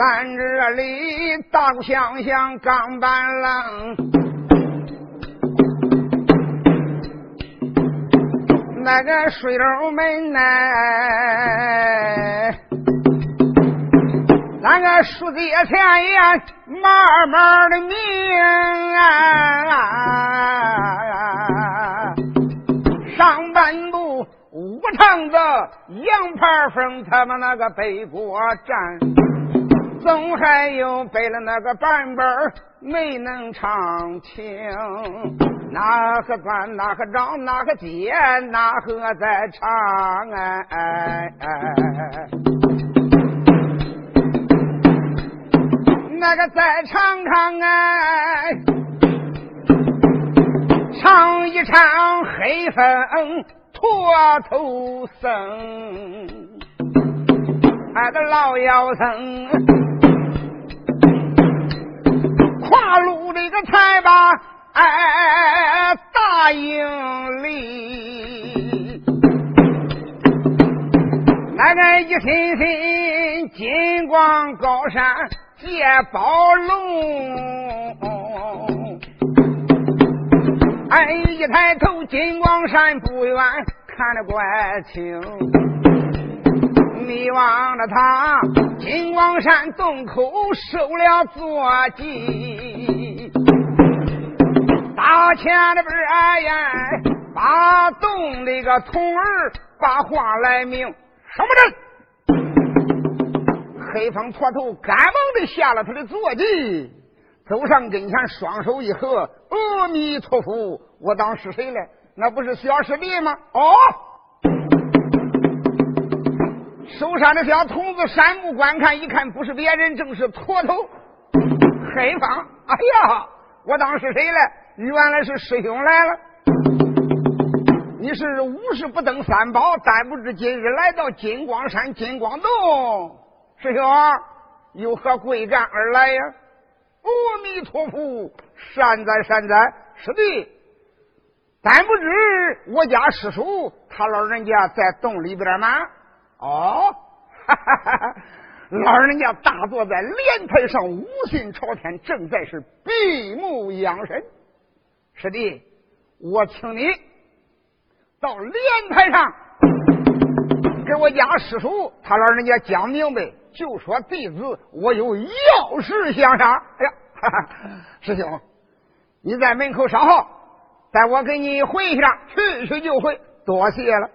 咱这里大鼓响响，钢板楞，那个水楼门呢？那个书接前言，慢慢的明啊。上半部武长子杨排风他们那个背锅站，总还有背了那个版本没能唱清。哪个关哪个张哪个接哪个在唱哎哎哎。那个再唱唱哎，唱一唱黑风驼头僧，俺的老妖僧，跨路这个才把哎大营里，那个一身身金光高山。借宝龙，俺一抬头，金光山不远，看得怪清。你望着他，金光山洞口收了坐骑，大前的边哎呀，把洞里个童儿把话来明，什么人？黑风驼头，赶忙的下了他的坐骑，走上跟前，双手一合，阿弥陀佛，我当是谁了？那不是小师弟吗？哦，手上的小童子闪目观看，一看不是别人，正是驼头黑风。哎呀，我当是谁了？原来是师兄来了。你是五十不登三宝，但不知今日来到金光山金光洞。师兄，有何贵干而来呀？阿弥陀佛，善哉善哉，师弟。但不知我家师叔他老人家在洞里边吗？哦，哈哈哈哈老人家大坐在莲台上，五心朝天，正在是闭目养神。师弟，我请你到莲台上，给我家师叔他老人家讲明白。就说弟子我有要事相商。哎呀，哈哈，师兄，你在门口稍候，待我给你回一下，去去就回，多谢了。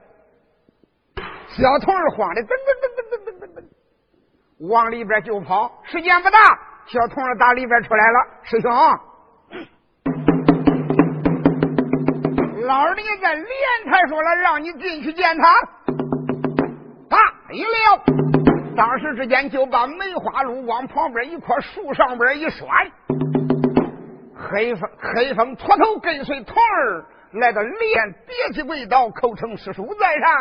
小童儿慌的噔噔噔噔噔噔噔，往里边就跑。时间不大，小童儿打里边出来了。师兄，老人家在莲台说了，让你进去见他。大一了。当时之间就把梅花鹿往旁边一棵树上边一拴，黑风黑风脱头跟随童儿来到莲，叠起跪倒，口称师叔在上。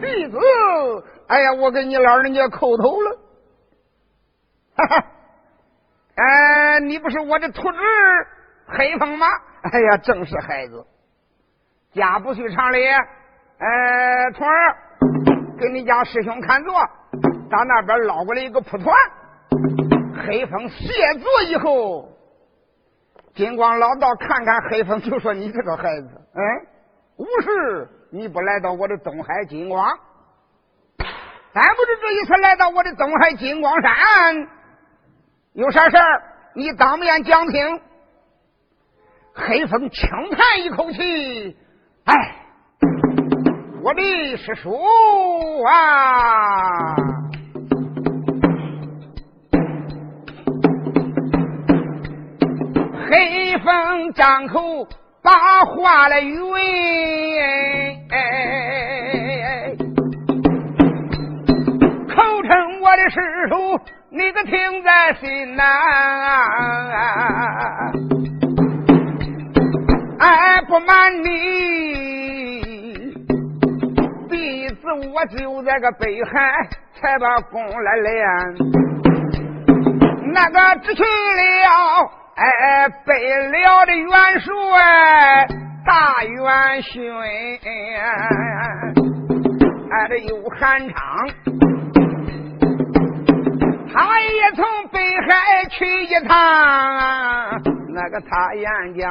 弟子，哎呀，我给你老人家叩头了。哈哈，哎，你不是我的徒侄黑风吗？哎呀，正是孩子，家不许常理。哎，童儿。给你家师兄看座，到那边捞过来一个蒲团，黑风卸座以后，金光老道看看黑风，就说：“你这个孩子，嗯，无事你不来到我的东海金光，咱不知这一次来到我的东海金光山，有啥事儿？你当面讲听。”黑风轻叹一口气，哎。我的师叔啊，黑风张口把话来云，口称我的师叔，你可听在心呐？哎，不瞒你。第一次我就在个北海才把功来练，那个只去了哎北辽的元帅大元勋，哎这有韩昌，他也从北海去一趟，那个他演讲，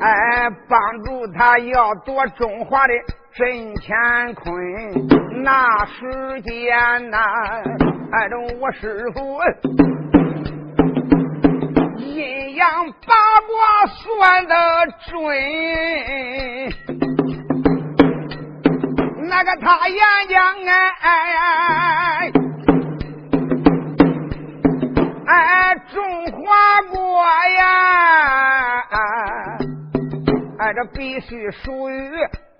哎，帮助他要夺中华的真乾坤。那时间呐，哎，我师傅阴阳八卦算得准。那个他演讲哎哎中华国呀，这必须属于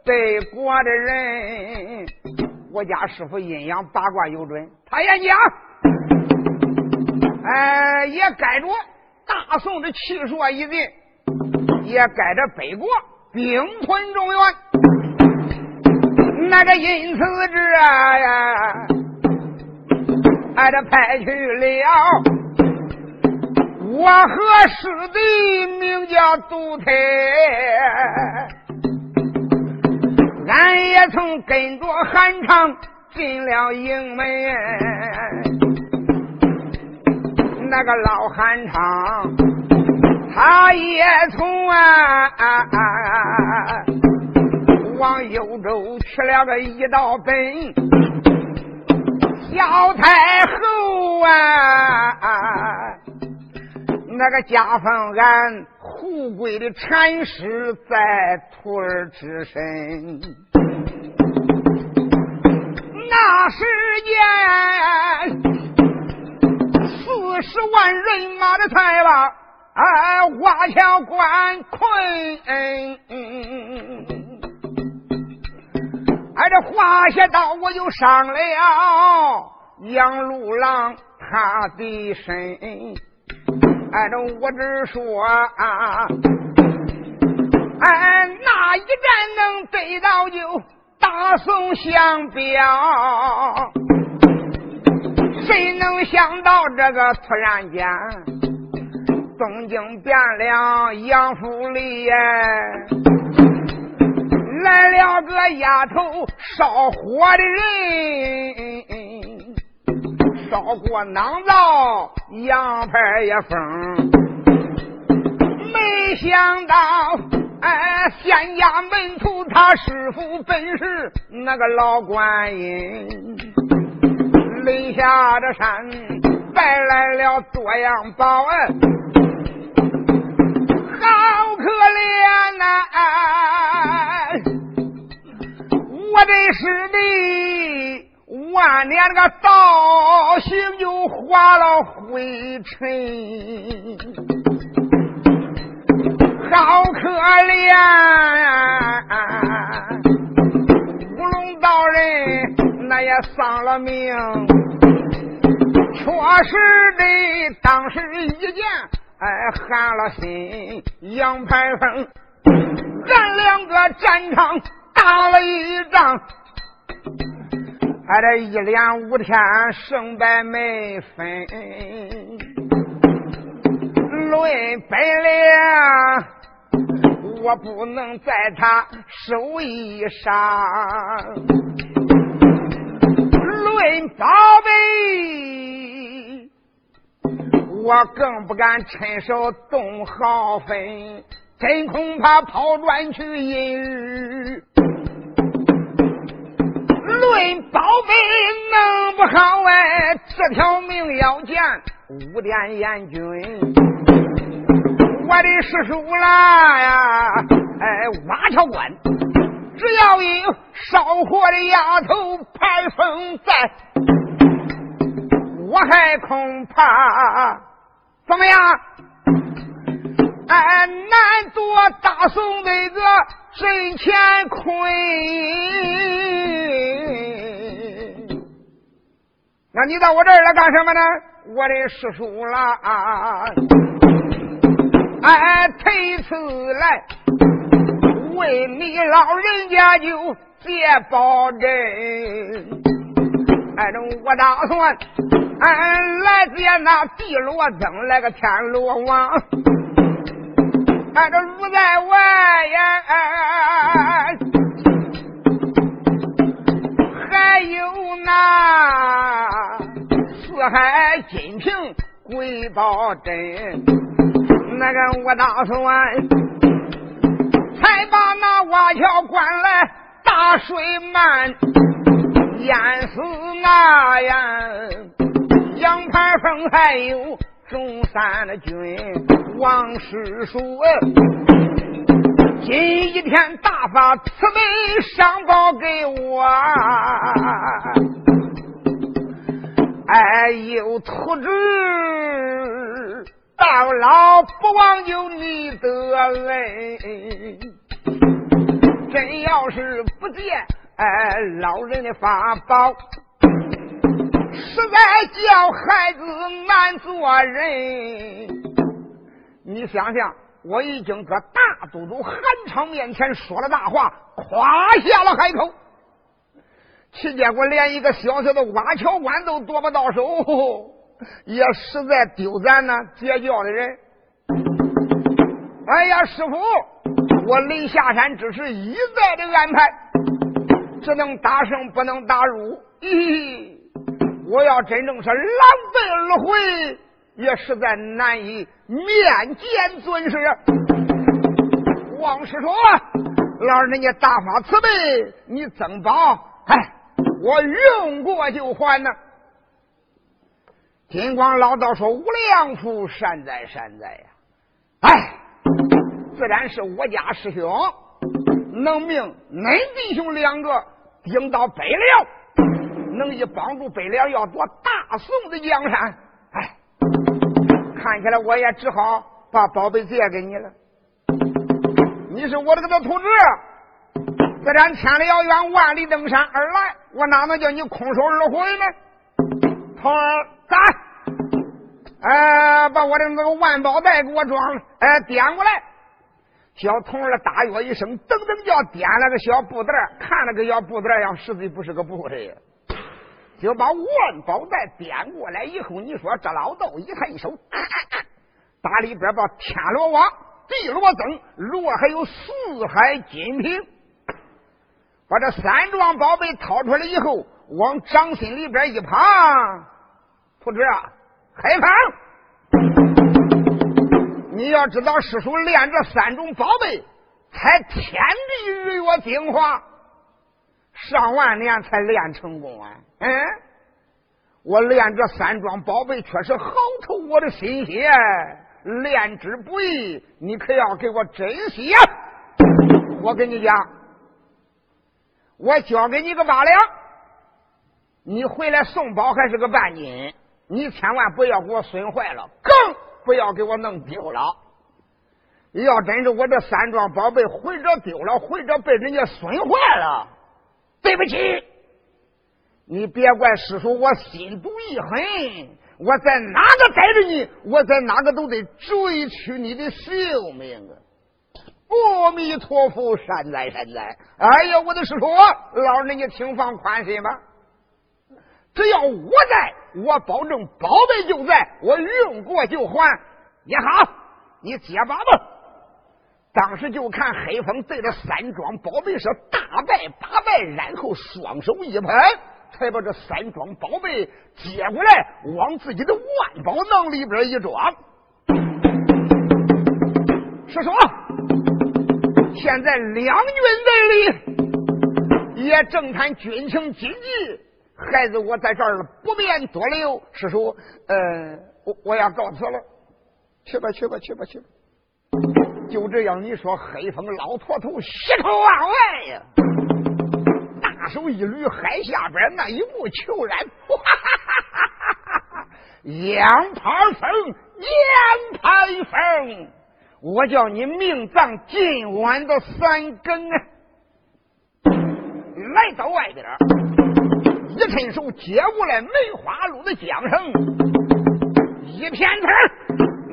北国的人。我家师傅阴阳八卦有准，他演讲哎也该着大宋的气数一定，也该着北国兵屯中原。那个因此之呀，俺这派去了我和师弟，名叫杜泰，俺也曾跟着韩昌进了营门，那个老韩昌，他也从啊啊啊。往幽州去了个一道本，小太后啊。啊啊，那个家奉俺富贵的禅师在徒儿之身，那时间四十万人马的财吧，哎，华侨关困。哎，这话下到我就上了杨六郎他的身。反正我只说啊，哎，那一战能得到就大宋相标，谁能想到这个突然间东京变了杨府里？来了个丫头烧火的人，烧过囊灶，羊排也封。没想到，哎，县衙门徒他师傅本是那个老观音，临下这山带来了多样宝恩，好可怜呐！我的师弟，万年那个道行就化了灰尘，好可怜！乌龙道人那也丧了命，确实的，当时一见，哎，寒了心。杨排风，咱两个战场。打了一仗，俺这一连五天胜败没分，论本领我不能在他手艺上，论宝贝我更不敢趁手动毫分，真恐怕抛砖去引。论宝贝能不好哎？这条命要见五殿阎君，我的师叔啦呀！哎，挖条关，只要有烧火的丫头排风在，我还恐怕怎么样？哎，难做大宋那个真乾坤。那你到我这儿来干什么呢？我的师叔啦，哎，这次来为你老人家就借保证。哎，这我打算俺来借那地罗灯来个天罗网，哎，这路在外呀，还有那四。海金瓶贵宝珍，那个我打算才把那瓦桥关来大水漫，淹死那呀杨盘凤还有中山的军王师叔。今一天大发慈悲上报给我，哎，有图纸，到老不忘有你的恩。真要是不见哎老人的法宝，实在叫孩子难做人。你想想。我已经搁大都督韩昌面前说了大话，夸下了海口，其结果连一个小小的挖桥关都夺不到手，也实在丢咱呢结教的人。哎呀，师傅，我临下山只是一再的安排，只能打胜不能打入。咦，我要真正是狼狈而回。也实在难以面见尊师。王师说：“老人家大发慈悲，你增宝，哎，我用过就还呢。”金光老道说：“无量福，善哉善哉呀！哎，自然是我家师兄能命恁弟兄两个顶到北辽，能以帮助北辽要夺大宋的江山。”看起来我也只好把宝贝借给你了。你是我这个的徒弟，自然千里遥远，万里登山而来，我哪能叫你空手而回呢？童儿，咋？哎，把我的那个万宝袋给我装，哎，点过来。小童儿大约一声，噔噔叫，点了个小布袋，看了个小布袋样，实际不是个布袋。就把万宝袋点过来以后，你说这老道一抬一手，打里边把天罗网、地罗灯、罗还有四海金瓶，把这三桩宝贝掏出来以后，往掌心里边一旁，徒弟啊，开放！你要知道，师叔练这三种宝贝，才天地日月精华。上万年才练成功啊！嗯，我练这三桩宝贝确实好透我的心血，练之不易，你可要给我珍惜呀！我跟你讲，我交给你个八两，你回来送宝还是个半斤，你千万不要给我损坏了，更不要给我弄丢了。要真是我这三桩宝贝或者丢了，或者被人家损坏了。对不起，你别怪师叔，我心毒一狠，我在哪个逮着你，我在哪个都得追取你的性命啊！阿弥陀佛，善哉善哉！哎呀，我的师叔，老人家请放宽心吧，只要我在，我保证宝贝就在，我用过就还。也好，你接把吧。当时就看黑风对着三庄宝贝是大拜八拜，然后双手一拍，才把这三桩宝贝接过来，往自己的万宝囊里边一装。师叔，现在两军对立，也正谈军情紧急。孩子，我在这儿不便多留。师叔，呃，我我要告辞了，去吧，去吧，去吧，去吧。就这样，你说黑风老坨头喜出望外呀！手一捋，海下边那一幕悄然，哈哈哈哈杨盘风，杨盘风，我叫你命葬今晚的三更啊！来到外边，一伸手接过来梅花鹿的缰绳，一片刺。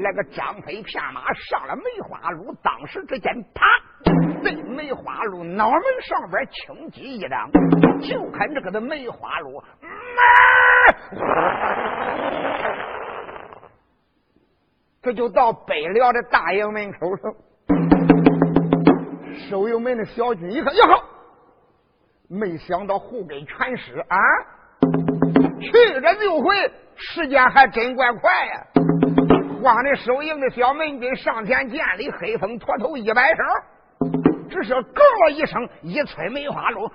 那个张飞骗马上了梅花鹿，当时之间，啪，对梅花鹿脑门上边轻击一掌，就看这个的梅花鹿，这就到北辽的大营门口上。守营门的小军一看，哟呵，没想到护根全失啊！去了就回，时间还真怪快呀！慌的收营的小门军上前见礼，黑风脱头一摆手，只是咯一声一催梅花鹿，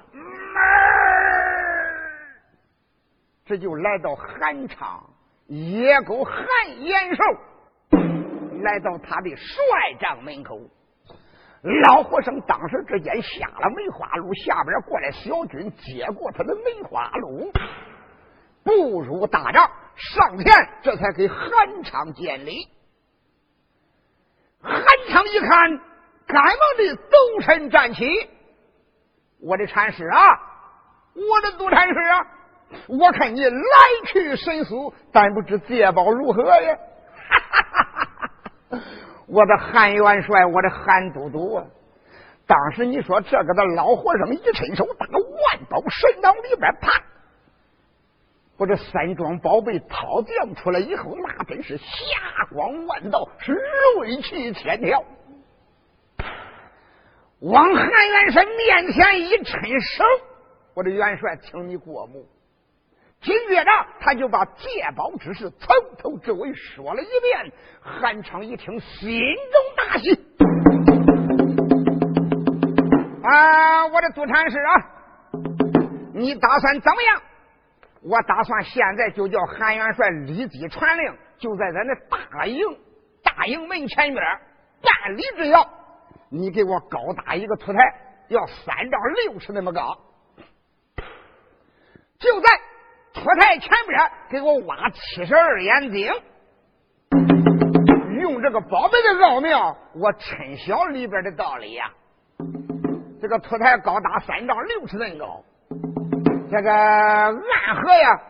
这就来到韩昌野狗韩延寿来到他的帅帐门口。老和尚当时之间下了梅花鹿，下边过来小军接过他的梅花鹿，步入大帐上天，这才给韩昌见礼。韩昌一看，赶忙的抖身站起：“我的禅师啊，我的杜禅师啊，我看你来去神速，但不知借宝如何呀？”哈哈哈哈！我的韩元帅，我的韩都督啊！当时你说这个的老和尚一伸手，打个万宝神刀里边，啪！我这三桩宝贝掏将出来以后，那真是霞光万道，是锐气千条。往韩元帅面前一伸手，我的元帅，请你过目。紧接着，他就把借宝之事从头至尾说了一遍。韩昌一听，心中大喜。啊，我的祖禅师啊，你打算怎么样？我打算现在就叫韩元帅立即传令，就在咱那大营大营门前边半里之遥，你给我高搭一个土台，要三丈六尺那么高，就在。土台前边给我挖七十二眼井，用这个宝贝的奥妙，我趁晓里边的道理呀。这个土台高达三丈六尺那么高，这个暗河呀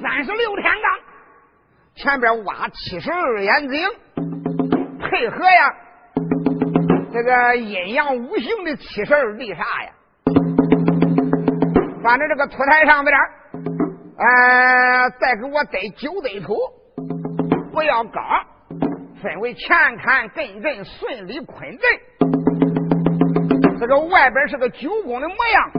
三十六天罡，前边挖七十二眼井，配合呀这个阴阳五行的七十二地煞呀。反正这个土台上边，呃，再给我堆九堆土，不要高，分为前坎、艮震、顺利、坤震。这个外边是个九宫的模样，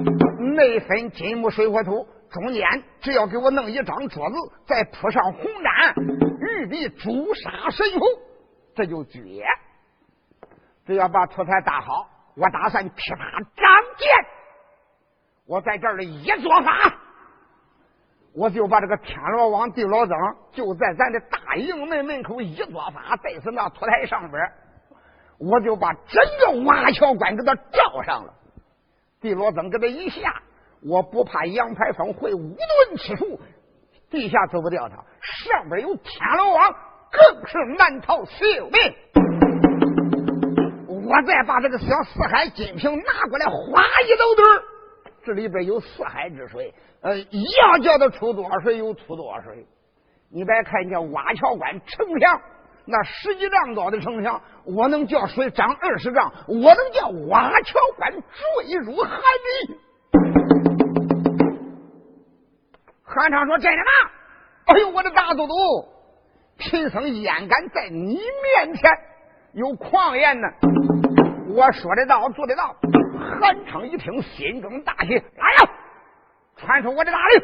内分金木水火土，中间只要给我弄一张桌子，再铺上红毡，玉璧朱砂神符，这就绝。只要把土台搭好，我打算噼啪张剑。我在这里一做法，我就把这个天罗王、地老僧就在咱的大营门门口一做法，在是那土台上边，我就把整个瓦桥关给他罩上了。地老僧给他一下，我不怕杨排风会五顿吃术，地下走不掉他。上边有天罗王，更是难逃性命。我再把这个小四海金瓶拿过来，哗一抖堆这里边有四海之水，呃，一样叫他出多少水有出多少水。你别看见瓦桥关城墙，那十几丈高的城墙，我能叫水涨二十丈，我能叫瓦桥关坠入海底。韩昌说：“真的吗？哎呦，我的大都督，贫僧焉敢在你面前有狂言呢？我说的到，做得到。”韩昌一听，心中大喜，来呀！传出我的大令，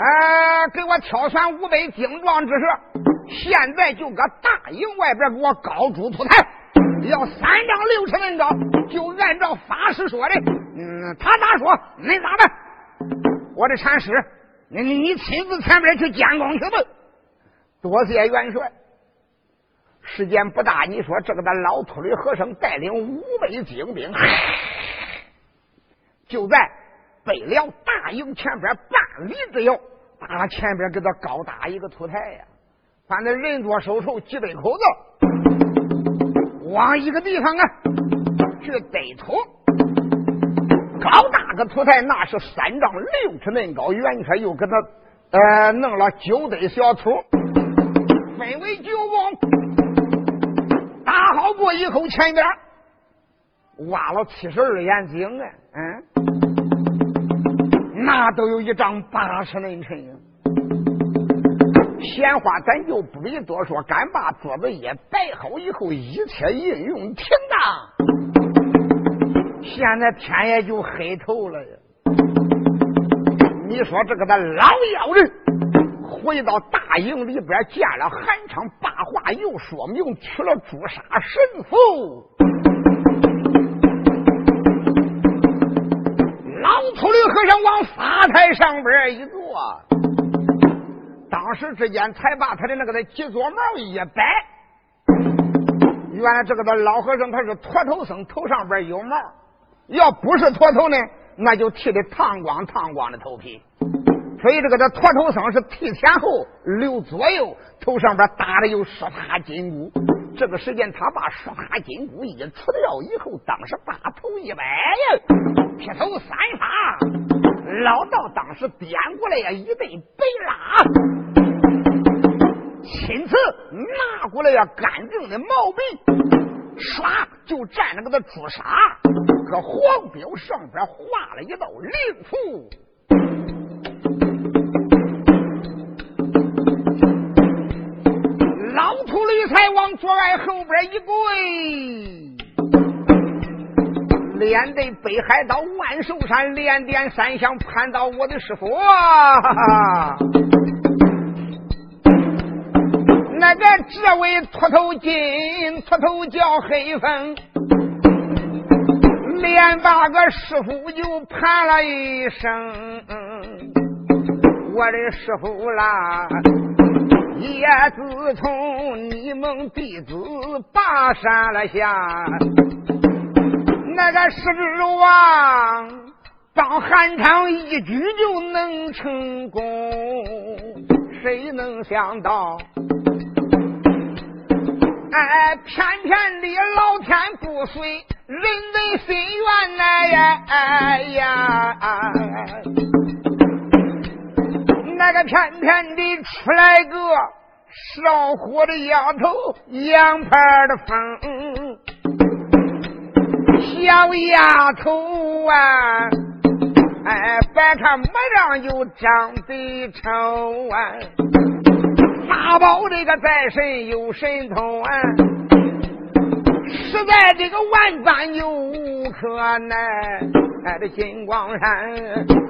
哎，给我挑选五百精壮之士，现在就搁大营外边给我高筑土台，要三丈六尺那么高，就按照法师说的，嗯，他咋说，恁咋办？我的禅师，你你亲自前边去监工去吧。多谢元帅。时间不大，你说这个咱老秃驴和尚带领五百精兵，就在北辽大营前边半里之遥，打前边给他高搭一个土台呀。反正人多手稠，几百口子，往一个地方啊去堆土，高大个土台，那是三丈六尺恁高，元帅又给他呃弄了九堆小土，分为九宫。打好过以后，前边挖了七十二眼井啊，嗯，那都有一张八尺那沉。闲话咱就不必多说，干把桌子也摆好以后，一切应用停当。现在天也就黑透了呀。你说这个的老妖人回到大营里边见了韩昌，把话又说明，取了朱砂神符。和尚往法台上边一坐，当时之间才把他的那个的几撮毛一摆。原来这个的老和尚他是秃头僧，头上边有毛；要不是秃头呢，那就剃的烫光烫光的头皮。所以这个的秃头僧是剃前后留左右，头上边打的有十塔金箍。这个时间他把十塔金箍一除掉以后，当时把头一摆呀，劈头三发，老道当时点过来呀一对白蜡，亲自拿过来呀干净的毛笔，唰就蘸那个的朱砂，搁黄标上边画了一道灵符。老秃驴才往左外后边一跪，连得北海道万寿山连点三香，攀到我的师傅。那个这位秃头金，秃头叫黑风，连把个师傅就盘了一声，我的师傅啦。也自从你们弟子跋山了下，那个石王帮韩昌一举就能成功，谁能想到？哎，偏偏的老天不遂人的心愿呐呀！哎呀！那个偏偏的出来个烧火的丫头，洋牌的风，小丫头啊，哎，别看模样又长得丑啊，大宝这个在神有神通啊，实在这个万般又无可奈。哎，这金光山，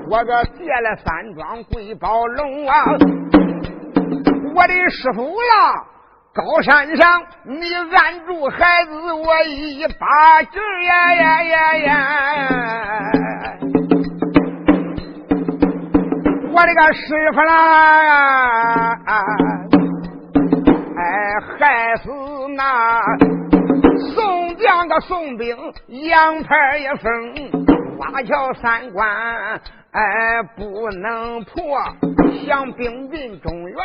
我这借了三庄贵宝龙啊！我的师傅呀，高山上你按住孩子，我一把劲呀呀呀呀！我的个师傅啦，哎，害死那宋将个宋兵，杨牌也封。花桥三关，哎，不能破；想兵进中原，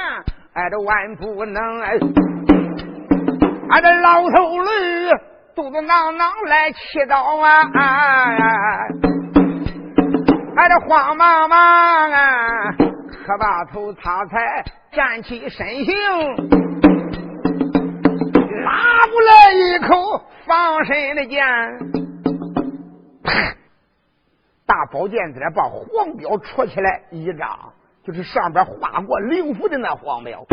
哎，这万不能。哎，俺这老头驴肚子囊囊来祈祷啊！俺这慌忙忙啊，磕把头擦才站起身形，拉过来一口防身的剑。大宝剑子把黄标戳起来一张，就是上边画过灵符的那黄标，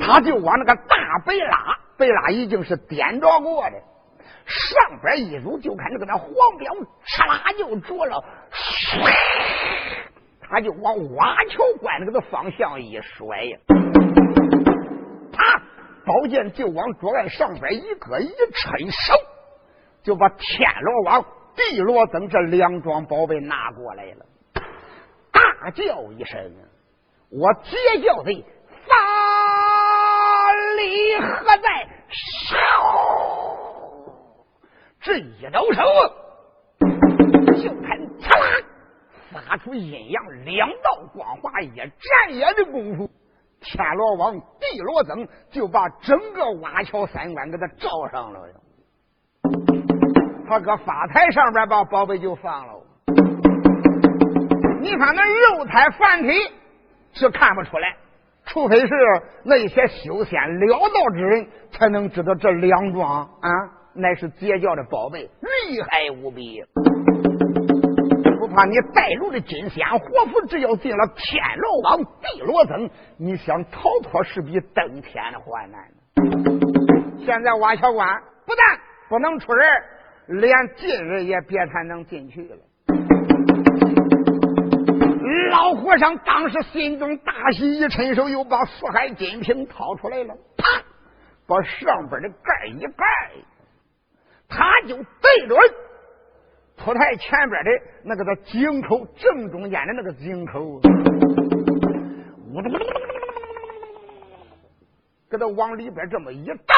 他就往那个大背拉，背拉已经是点着过的，上边一入就看这个那黄标哧啦就着了，他就往瓦桥关那个的方向一甩呀，啪，宝剑就往桌案上边一搁一抻手，就把天罗网。地罗僧这两桩宝贝拿过来了，大叫一声：“我接叫的法力何在？”这一招手，就看嚓啦，发出阴阳两道光华，一眨眼的功夫，天罗网、地罗僧就把整个瓦桥三关给他罩上了。他搁法台上边把宝贝就放了。你看那肉胎凡体是看不出来，除非是那些修仙了道之人才能知道这两桩啊，乃是截教的宝贝，厉害无比。不怕你带入的金仙活佛，只要进了天罗网、地罗僧，你想逃脱是比登天的还难。现在挖桥关不但不能出人。连进人也别谈能进去了。老和尚当时心中大喜，一伸手又把四海金瓶掏出来了，啪，把上边的盖一盖，他就对准铺台前边的那个的井口正中间的那个井口，给他往里边这么一倒，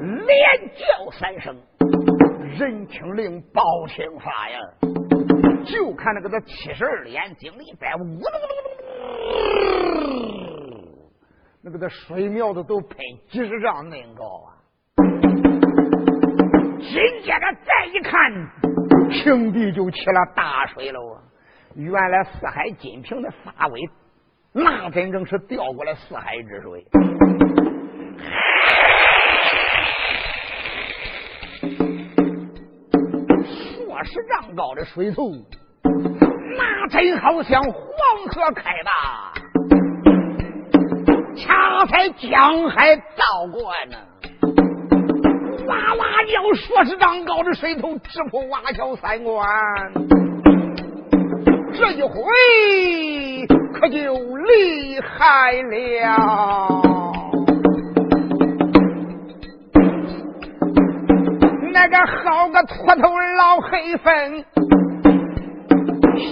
连叫三声，人听令，包听法呀！就看那个他七十二眼睛一百五，那个的水苗子都喷几十丈那么高啊！紧接着再一看，平地就起了大水了啊！原来四海金瓶的发尾，那真正是调过来四海之水。十丈高的水头，那真好像黄河开大，恰才江海倒过呢。哇哇叫，数十丈高的水头直扑瓦桥三关，这一回可就厉害了。那个好个秃头老黑粉，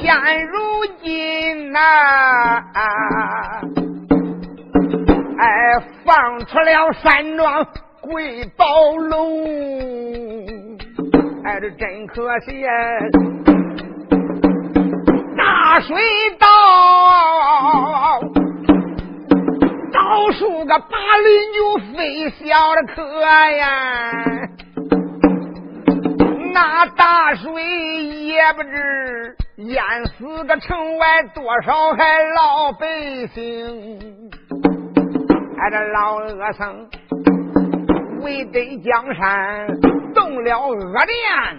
现如今呐，哎，放出了山庄贵宝龙，哎，这真可惜呀！大水倒，倒数个八里就飞小的可呀！那大水也不知淹死个城外多少还老百姓，哎，这老恶僧为得江山动了恶念，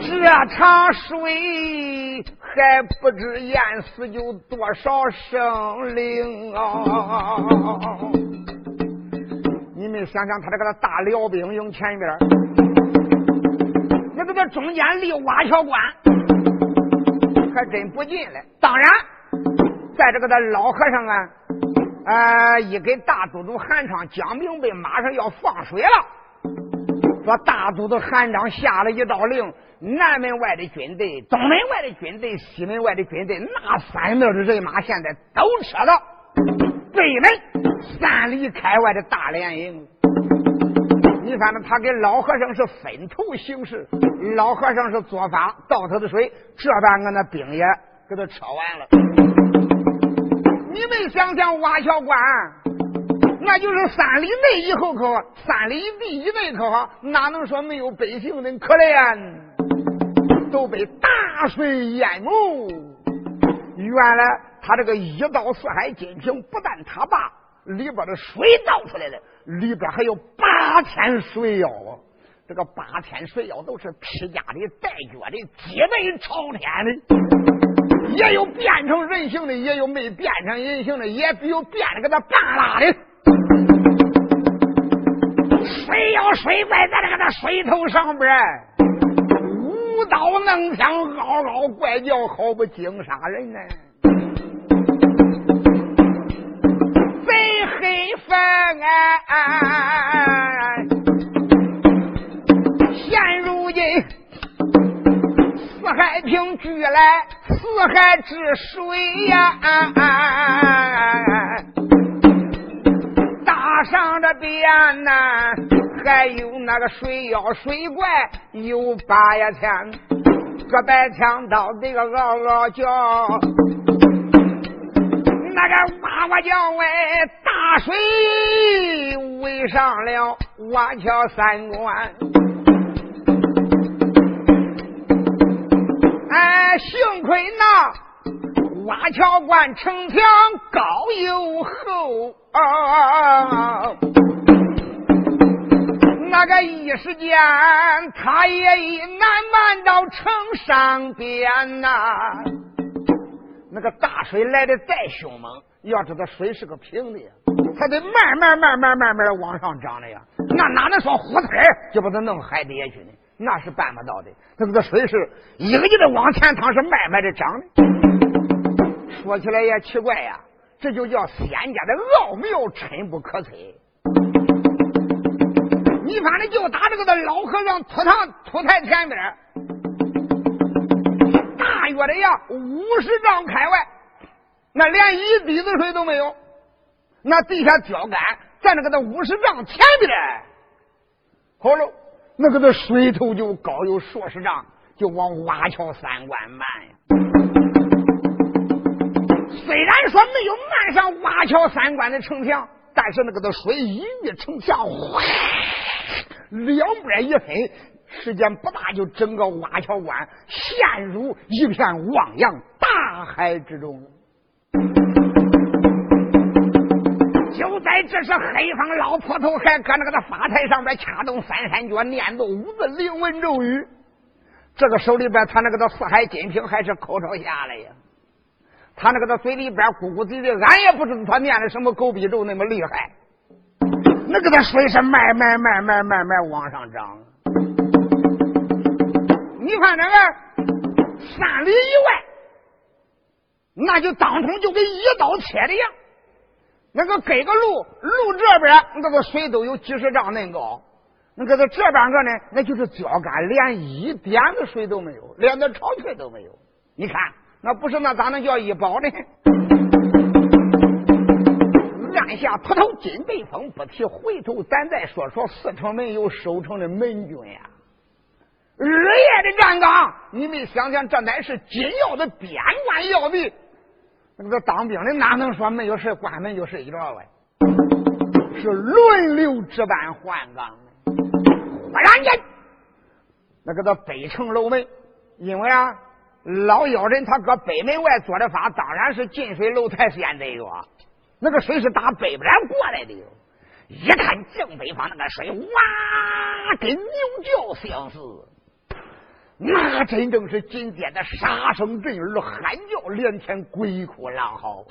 这场水还不知淹死有多少生灵啊！你们想想，他这个大辽兵营前边。这中间立瓦桥关，还真不近嘞。当然，在这个的老和尚啊，呃，一给大都督韩昌讲明白，马上要放水了。说大都督韩昌下了一道令，南门外的军队、东门外的军队、西门外的军队，那三面的人马现在都撤到北门三里开外的大连营。你反正他跟老和尚是分头行事，老和尚是做法倒他的水，这半个那兵也给他撤完了。你们想想瓦桥关，那就是三里内以后可，三里地以内可，哪能说没有百姓的可怜？都被大水淹没。原来他这个一道四海金瓶，不但他把里边的水倒出来了。里边还有八千水妖啊！这个八千水妖都是披甲的、带脚的、脊背朝天的，也有变成人形的，也有没变成人形的，也有变了个那半拉的。水妖水怪在这个那水头上边，舞刀弄枪，嗷嗷怪叫，好不惊杀人呢！黑粉啊！现如今四海平聚来，四海之水呀！大上这边呐，还有那个水妖水怪有八呀天，个白天到这个嗷嗷叫。那个哇哇叫哎，大水围上了瓦桥三关。哎，幸亏那瓦桥关城墙高又厚，那个一时间他也已难瞒到城上边呐。那个大水来的再凶猛，要知道水是个平的，它得慢慢慢慢慢慢往上涨的呀。那哪能说虎腿就把它弄海底下去呢？那是办不到的。那个水是一个劲的往前淌，是慢慢的涨。说起来也奇怪呀，这就叫仙家的奥妙，深不可测。你反正就打这个的老和尚土堂土台前边，大约的呀五十丈开外，那连一滴子水都没有。那地下浇干，在那个那五十丈前边，好了，那个的水头就高有数十丈，就往瓦桥三关漫呀。虽然说没有漫上瓦桥三关的城墙，但是那个的水一遇城墙，哗，两边一分，时间不大，就整个瓦桥关陷入一片汪洋大海之中。在这时，黑方老婆头还搁那个的发台上边掐动三三脚，念动五字灵文咒语。这个手里边，他那个的四海金瓶还是口朝下来呀。他那个的嘴里边咕咕唧唧，俺也不知道他念的什么狗逼咒那么厉害。那个的水是慢慢慢慢慢慢往上涨。你看那个三里以外，那就当中就跟一刀切的样。那个给个路，路这边那个水都有几十丈那高，那个在这边个呢，那就是浇干，连一点的水都没有，连点潮水都没有。你看，那不是那咋能叫一宝呢？按下葡萄金背风，不提回头，咱再说说四城门有守城的门军呀。日夜的站岗，你没想想，这乃是紧要的边关要地。那个当兵的哪能说没有事关门就睡觉呗？是轮流值班换岗。忽然间，那个到北城楼门，因为啊，老妖人他搁北门外做的法，当然是近水楼台先得哟。那个水是打北边过来的哟。一看正北方那个水，哇，跟牛叫相似。那真正是今天的杀声震耳，喊叫连天，鬼哭狼嚎。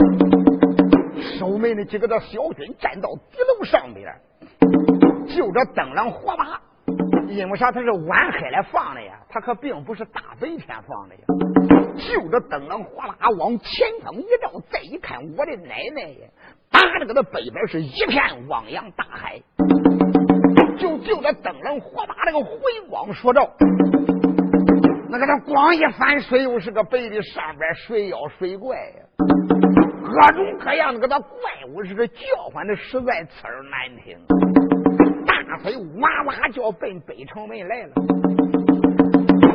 守门的几个的小军站到敌楼上边，就着灯笼火把，因为啥？他是晚黑来放的呀，他可并不是大白天放的呀。就着灯笼火把往前方一照，再一看，我的奶奶呀！打这个的北边是一片汪洋大海，就就着灯笼火把这个回光所照。那个他光一翻水，又是个背的，上边水妖水怪呀，各种各样的个那怪物，是个叫唤的实在刺耳难听。大水哇哇叫奔北城门来了。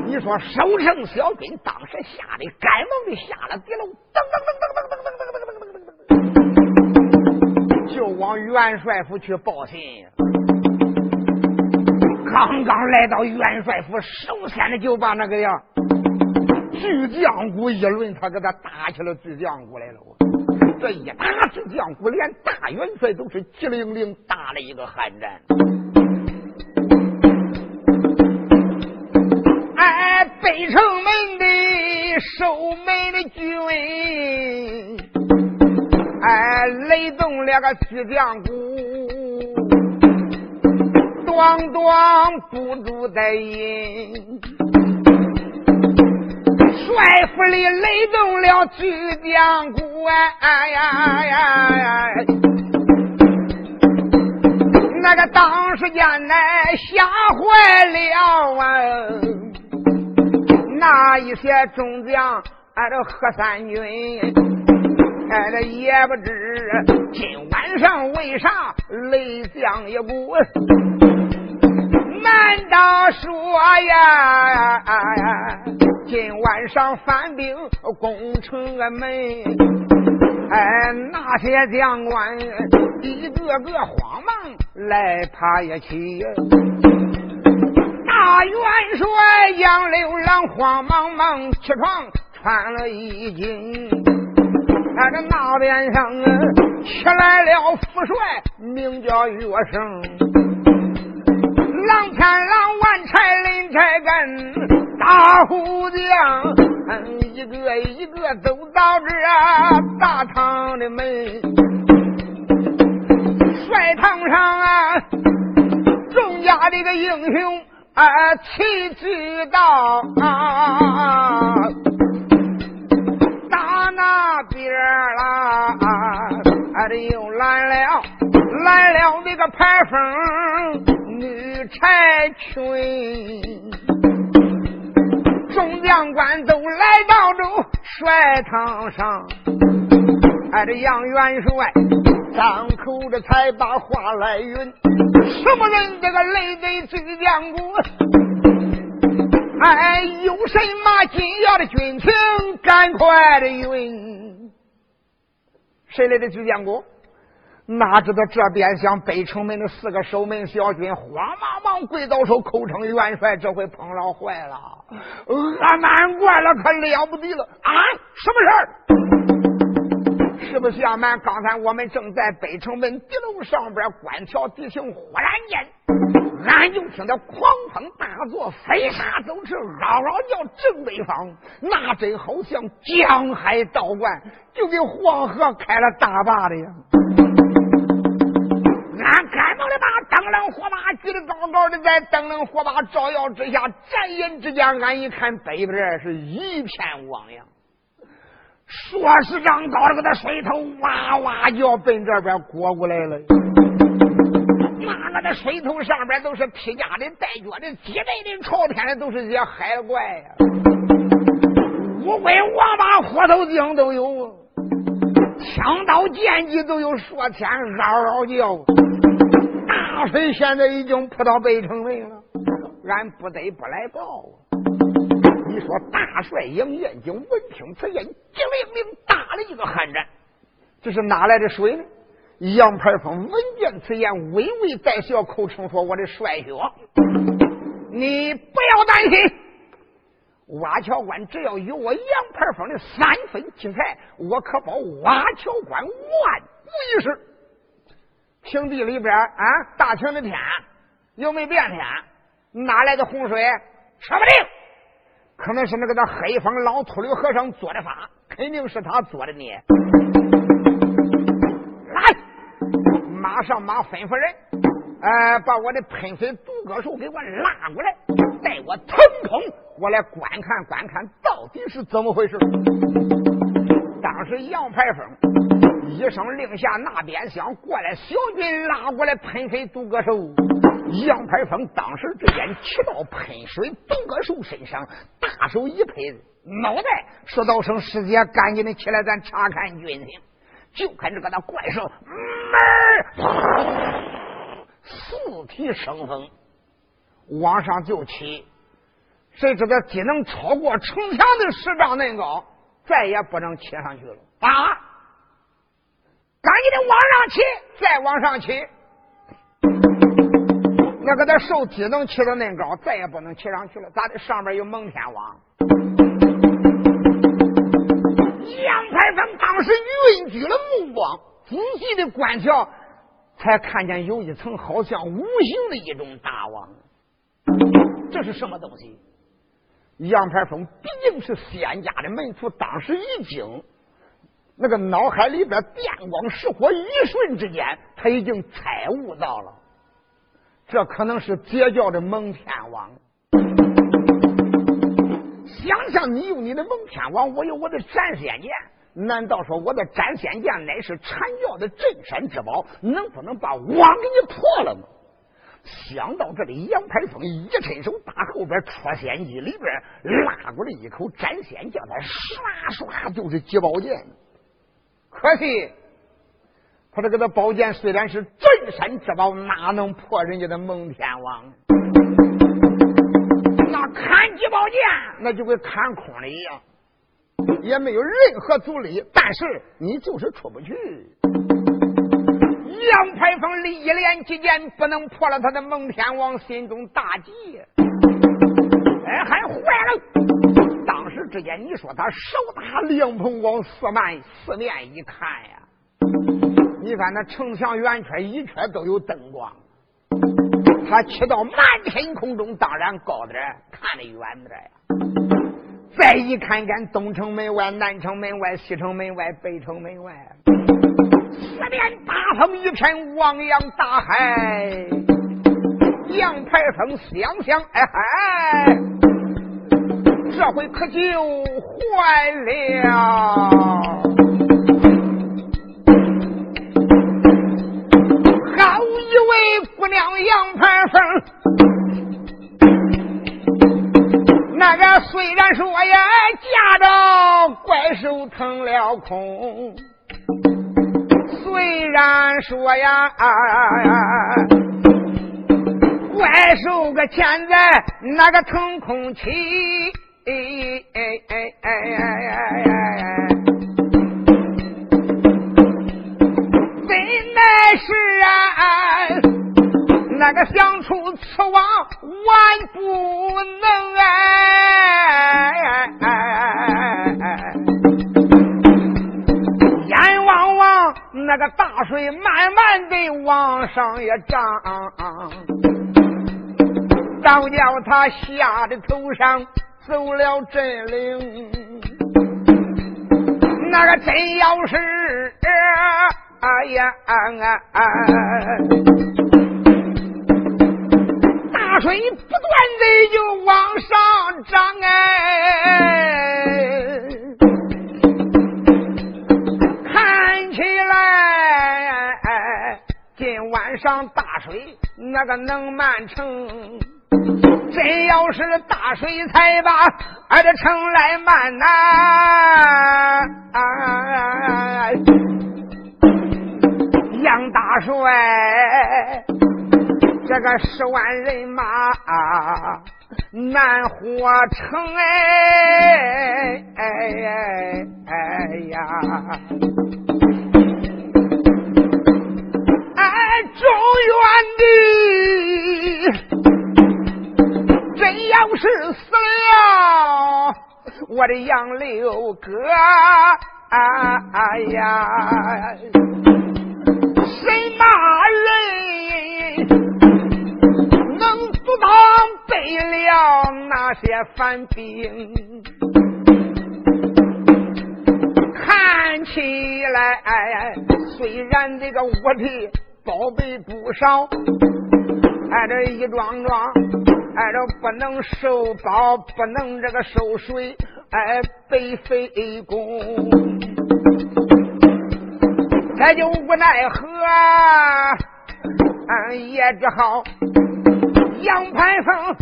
你说守城小军当时吓得赶忙的下了敌楼，噔噔噔噔噔噔噔噔噔噔噔，就往元帅府去报信。刚刚来到元帅府，首先的就把那个呀巨将鼓一轮，他给他打起了巨将鼓来了。这一打巨将鼓，连大元帅都是激灵灵打了一个寒战。哎，北城门的守门的军，哎，雷动了个巨将鼓。咣咣不住的音，帅府里雷动了巨将鼓哎呀呀！那个当时间呢吓坏了啊！那一些众将，俺这何三军，哎，这也不知今晚上为啥雷降一鼓。难道说呀，今晚上犯兵攻城门？哎，那些将官一个个慌忙来爬一起。大元帅杨六郎慌忙忙起床穿了衣襟。看着那边上起来了副帅，名叫岳胜。郎天郎，万柴林柴根，大虎将，一个一个走到这大堂的门。帅堂上啊，众家的个英雄啊，齐知道啊，打那边啦，啊，的又来了，来了那个排风女柴群，众将官都来到这帅堂上，哎，这杨元帅张口这才把话来云，什么人这个累得最将军？哎，有什么紧要的军情，赶快的云。谁来的巨将国？哪知道这边厢北城门的四个守门小军，慌忙忙跪倒手，口称元帅。这回碰上坏了，俺满关了，可了不得了啊！什么事儿？是不是相满？刚才我们正在北城门敌楼上边观瞧敌情，忽然间。俺就听到狂风大作，飞沙走石，嗷嗷叫正北方，那真好像江海倒灌，就跟黄河开了大坝的呀。俺赶忙的把灯笼火把举得高高的，在灯笼火把照耀之下，眨眼之间，俺一看北边是一片汪洋，说是让高的，个那水头哇哇叫，奔这边过过来了。妈个的水头上边都是披甲的、带脚的、几代的、朝天的，都是些海怪呀！乌龟、王八、虎头精都有，枪刀剑戟都有，说天嗷嗷叫。大水现在已经扑到北城门了，俺不得不来报。你说大帅杨延景闻听此言，急灵灵打了一个寒战。这是哪来的水呢？杨排风闻见此言，微微带笑，口称说：“我的帅兄，你不要担心，瓦桥关只要有我杨排风的三分七财，我可保瓦桥关万无一失。平地里边啊，大晴的天又没变天，哪来的洪水？说不定可能是那个那黑风老秃驴和尚做的法，肯定是他做的孽。”马上马吩咐人，呃，把我的喷水独歌手给我拉过来，带我腾空，我来观看观看到底是怎么回事。当时杨排风一声令下，那边厢过来小军拉过来喷水独歌手。杨排风当时之间骑到喷水独歌手身上，大手一拍脑袋，说道声：“师姐，赶紧的起来，咱查看军情。”就看这个那怪兽，门四蹄生风往上就起，谁知道既能超过城墙的十丈那高，再也不能骑上去了啊！赶紧的往上骑，再往上骑，那个那兽机能骑到那高，再也不能骑上去了。咋的？上面有蒙天网。杨排风当时运举了目光，仔细的观瞧，才看见有一层好像无形的一种大网。这是什么东西？杨排风毕竟是仙家的门徒，当时一惊，那个脑海里边电光石火，一瞬之间，他已经猜悟到了，这可能是截教的蒙天王。想想你用你的蒙天王，我有我的斩仙剑，难道说我的斩仙剑乃是禅教的镇山之宝？能不能把网给你破了吗？想到这里，杨排风一伸手，打后边戳仙衣里边拉过来一口斩仙剑，他唰唰就是几宝剑。可惜他这个的宝剑虽然是镇山之宝，哪能破人家的蒙天王？那？砍几宝剑，那就跟看空了一样，也没有任何阻力。但是你就是出不去。杨排风一连几剑不能破了他的蒙天王，心中大急。哎，还坏了！当时之间，你说他手打凉棚往四面四面一看呀，你看那城墙圆圈一圈都有灯光。他骑到满天空中，当然高点看得远点呀。再一看看东城门外、南城门外、西城门外、北城门外，四面八方一片汪洋大海。杨排风想想，哎嗨，这回可就坏了。好一位姑娘杨排风，那个虽然说呀，驾着怪兽腾了空。虽然说呀，啊怪兽个现在那个腾空气，真乃是啊，那个想出此王万不能哎。那个大水慢慢的往上也涨，倒叫他吓得头上走了真灵。那个真要是，哎呀，大水水不断的就往上涨哎。看起来今晚上大水那个能漫城，真要是大水才把俺这城来漫呐！杨大帅，这个十万人马难活成哎哎哎哎呀！哎中原的，真要是死了，我的杨六哥，哎呀，谁骂人阻挡北了那些反兵？看起来，哎虽然这个我的。宝贝不少，哎，这一桩桩，哎，这不能受包，不能这个受水，哎，背非公，这就无奈何，俺也只好杨排风，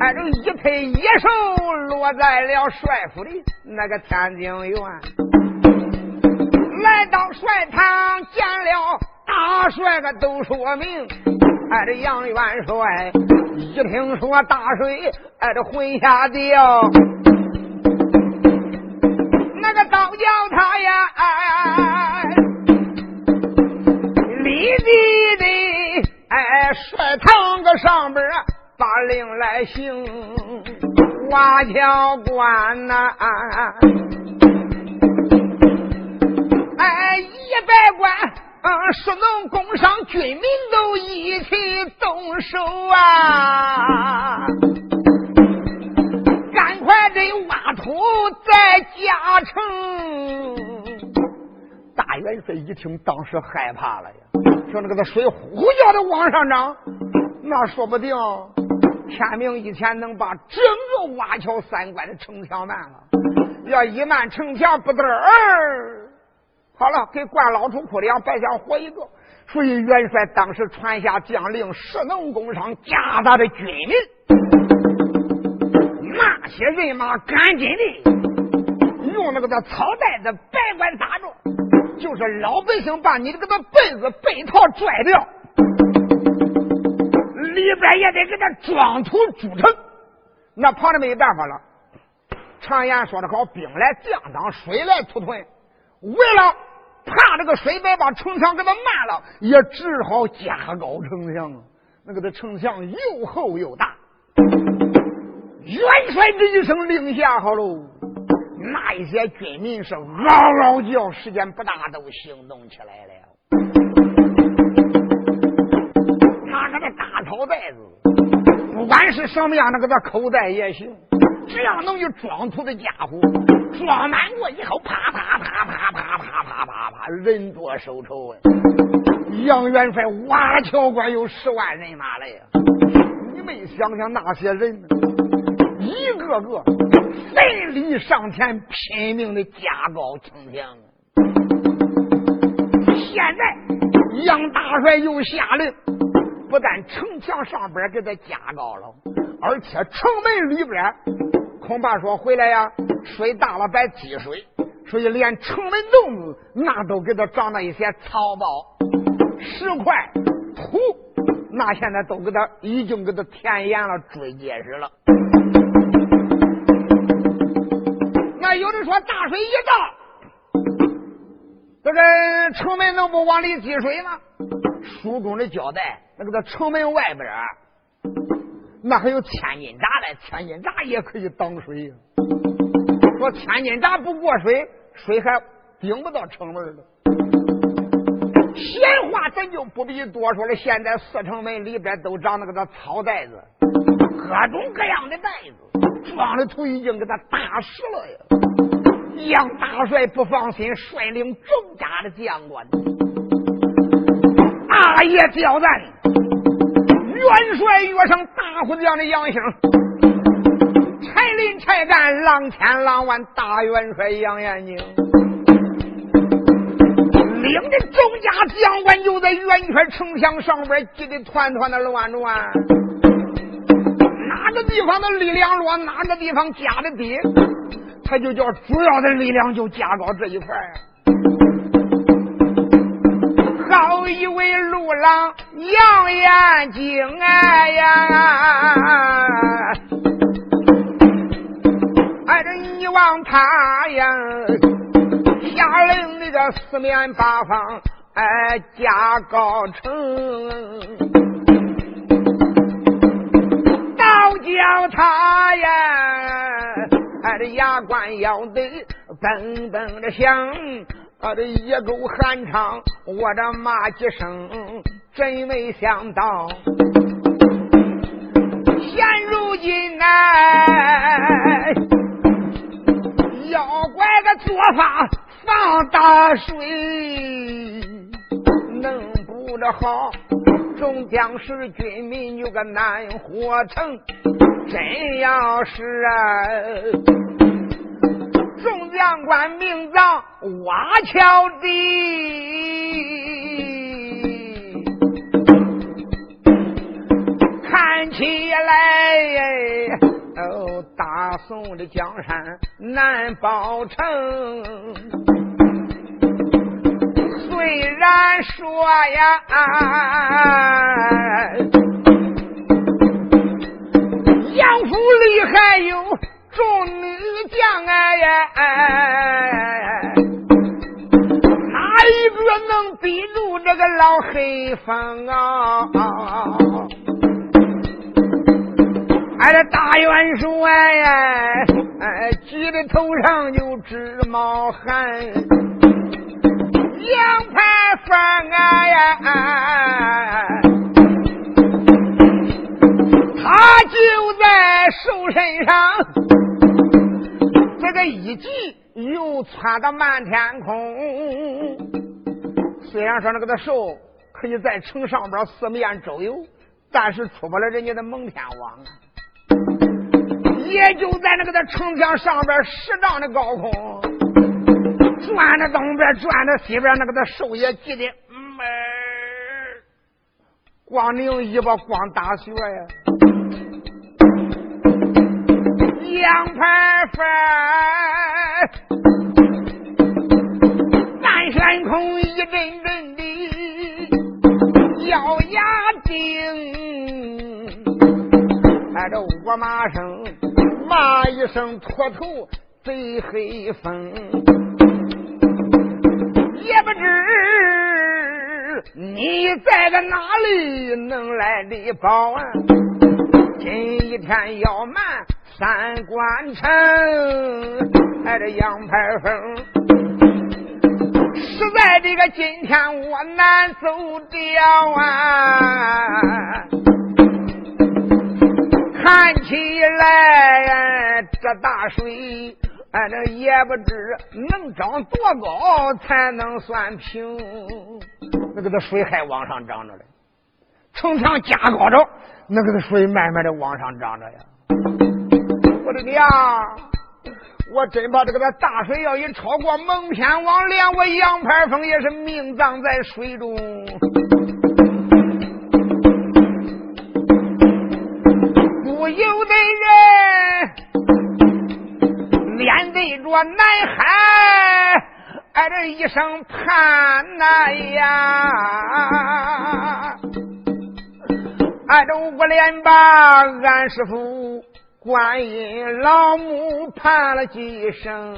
哎，这一推一手落在了帅府的那个天津院，来到帅堂见了。大帅个都说明，哎，这杨元帅一听说大水，哎，这魂吓掉，在，堂个上边把令来行，挖桥关呐，哎，一百关。是能攻上军民都一起动手啊！赶快得挖土再加成。大元帅一听，当时害怕了呀，说那个水呼呼叫的往上涨，那说不定天明以前能把整个挖桥三关的城墙漫了。要一漫城墙不得儿。好了，给灌老出库粮，白想活一个。所以元帅当时传下将令，士农工商夹杂的军民，那些人马赶紧的用那个的草袋子白管打着，就是老百姓把你这个被子被套拽掉，里边也得给他装土筑成。那旁的没办法了。常言说的好，兵来将挡，水来土屯。为了怕这个水白把城墙给他漫了，也只好加高城墙。那个的城墙又厚又大。元帅这一声令下好喽，那一些军民是嗷嗷叫，时间不大都行动起来了。他那个大草袋子，不管是什么样，那个的口袋也行。只要能有装土的家伙，装满过以后，啪啪啪啪啪啪啪啪啪，人多手稠啊！杨元帅瓦桥关有十万人马来呀！你没想想那些人呢，一个个奋力上前，拼命的加高城墙。现在杨大帅又下令，不但城墙上边给他加高了，而且城门里边恐怕说回来呀，水大了白积水，所以连城门洞子那都给他长了一些草包、石块、土，那现在都给他已经给他填严了、追结实了。有的说大水一到，这个城门能不往里积水吗？书中的交代，那个在城门外边那还有千斤闸嘞，千斤闸也可以挡水。说千斤闸不过水，水还顶不到城门了。闲话咱就不必多说了。现在四城门里边都长那个草袋子，各种各样的袋子，装的土已经给他打实了呀。杨大帅不放心，率领众家的将官，大爷叫咱元帅约上大虎将的杨兴，柴林柴干浪千浪万，大元帅杨延宁。领着众家将官就在圆圈城墙上边急得团团的乱转，哪个地方的力量弱，哪个地方加的低，他就叫主要的力量就加高这一块好一位路郎杨延景哎呀，哎这你望他呀。下令那个四面八方，哎，加高城，倒叫他呀，哎，这牙关要得噔噔的响，啊，这野狗喊唱，我的骂几声，真没想到，现如今哎，妖怪的做法。放大水能补得好，众将士军民有个难活成。真要是啊，众将官明早挖桥底，看起来哦，大宋的江山难保成。虽然说呀，杨府里还有众女将哎，哪一个能抵住这个老黑风啊？俺这大元帅呀，哎，急得头上就直冒汗。两排风啊呀，他就在手身上，这个一急又窜到漫天空。虽然说那个的手可以在城上边四面周游，但是出不了人家的蒙天网，也就在那个的城墙上边十丈的高空。转到东边，转到西边，那个他手也急的门光拧尾巴，光打雪呀。杨排风，南山空一阵阵的咬牙顶，挨着我马声，骂一声秃头贼黑风。也不知你在个哪里能来的报啊？今天要满三关城，哎，这杨排风，实在这个今天我难走掉啊！看起来这大水。俺这也不知能长多高才能算平，那个的水还往上涨着嘞。城墙加高着，那个的水慢慢的往上涨着呀。我的娘！我真怕这个大水要一超过蒙天王，连我杨排风也是命葬在水中。不由得面对着南海，哎，这一声盼呐呀！哎，这我连把俺师傅。观音老母盼了几声，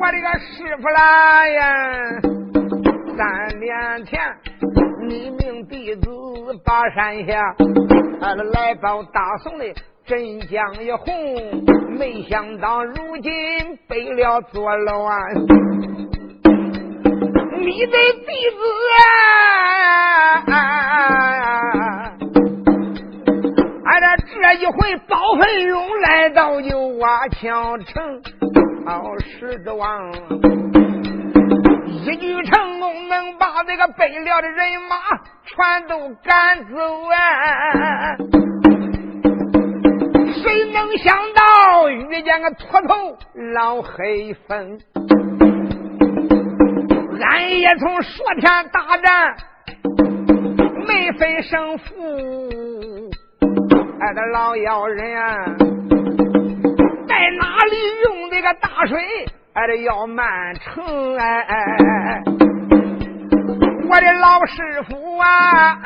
我这个师傅来呀，三年前你命弟子把山下，来报大宋的真将一红，没想到如今背了坐乱，你的弟子啊！俺这这一回包奋勇来到就挖墙城，好狮子王一举成功，能把这个北辽的人马全都赶走啊！两个秃头老黑风？俺也从说天大战没分胜负。哎，这老妖人啊，在哪里用这个大水？俺，这要满城哎哎哎！我的老师傅啊，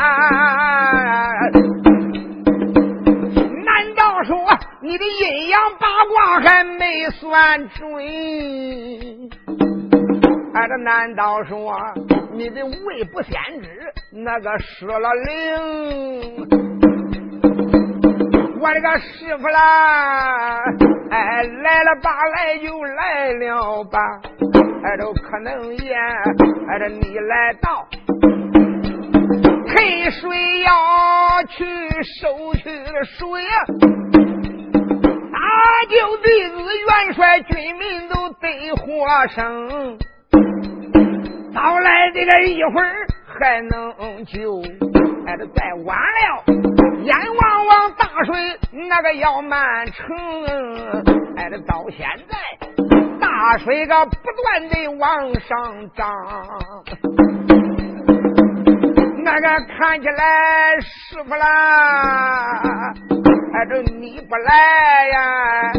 你的阴阳八卦还没算准？哎，这难道说你的未卜先知那个失了灵？我这个师傅啦，哎，来了吧，来就来了吧，哎，都可能也，哎，这你来到，配水要去收去水呀，他就弟子元帅军民都得活生，早来这个一会儿还能救，哎，这再晚了。眼望望大水，那个要满城，哎，这到现在大水个不断的往上涨，那个看起来师傅啦，哎，这你不来呀，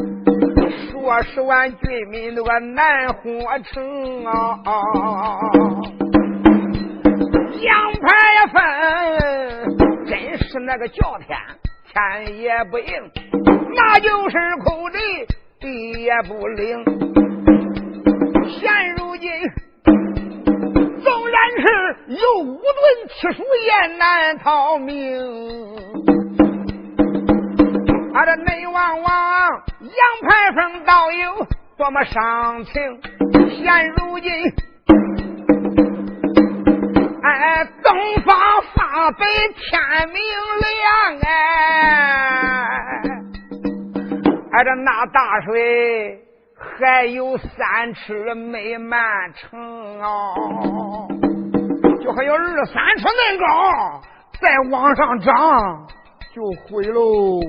说十万军民都个难活成啊，杨排分。真是那个叫天，天也不应；那就是口地，地也不灵。现如今，但是有五吨七术，也难逃命。他这内王王杨排风倒有多么伤情？现如今。哎，东方发白，天明亮哎！哎，这那大水还有三尺没满成哦，就还有二三尺那高，再往上涨就毁喽！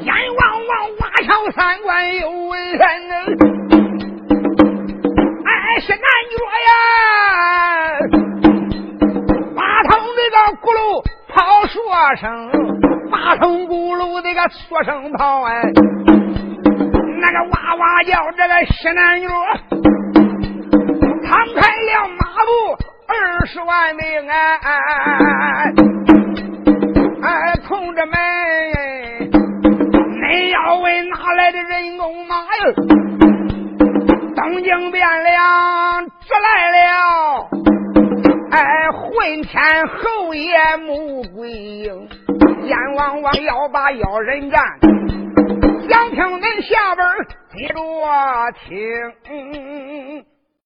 眼望望挖桥三关有危险呢。是男着呀，八通这个咕噜跑说声，八通咕噜这个说声跑哎，那个哇哇叫这个西南角，敞开了马步二十万名哎，哎，同志们，你要问哪来的人工马呀？东京汴梁直来了，哎，混天侯爷穆桂英，阎王王要把妖人干，想听恁下边记住听。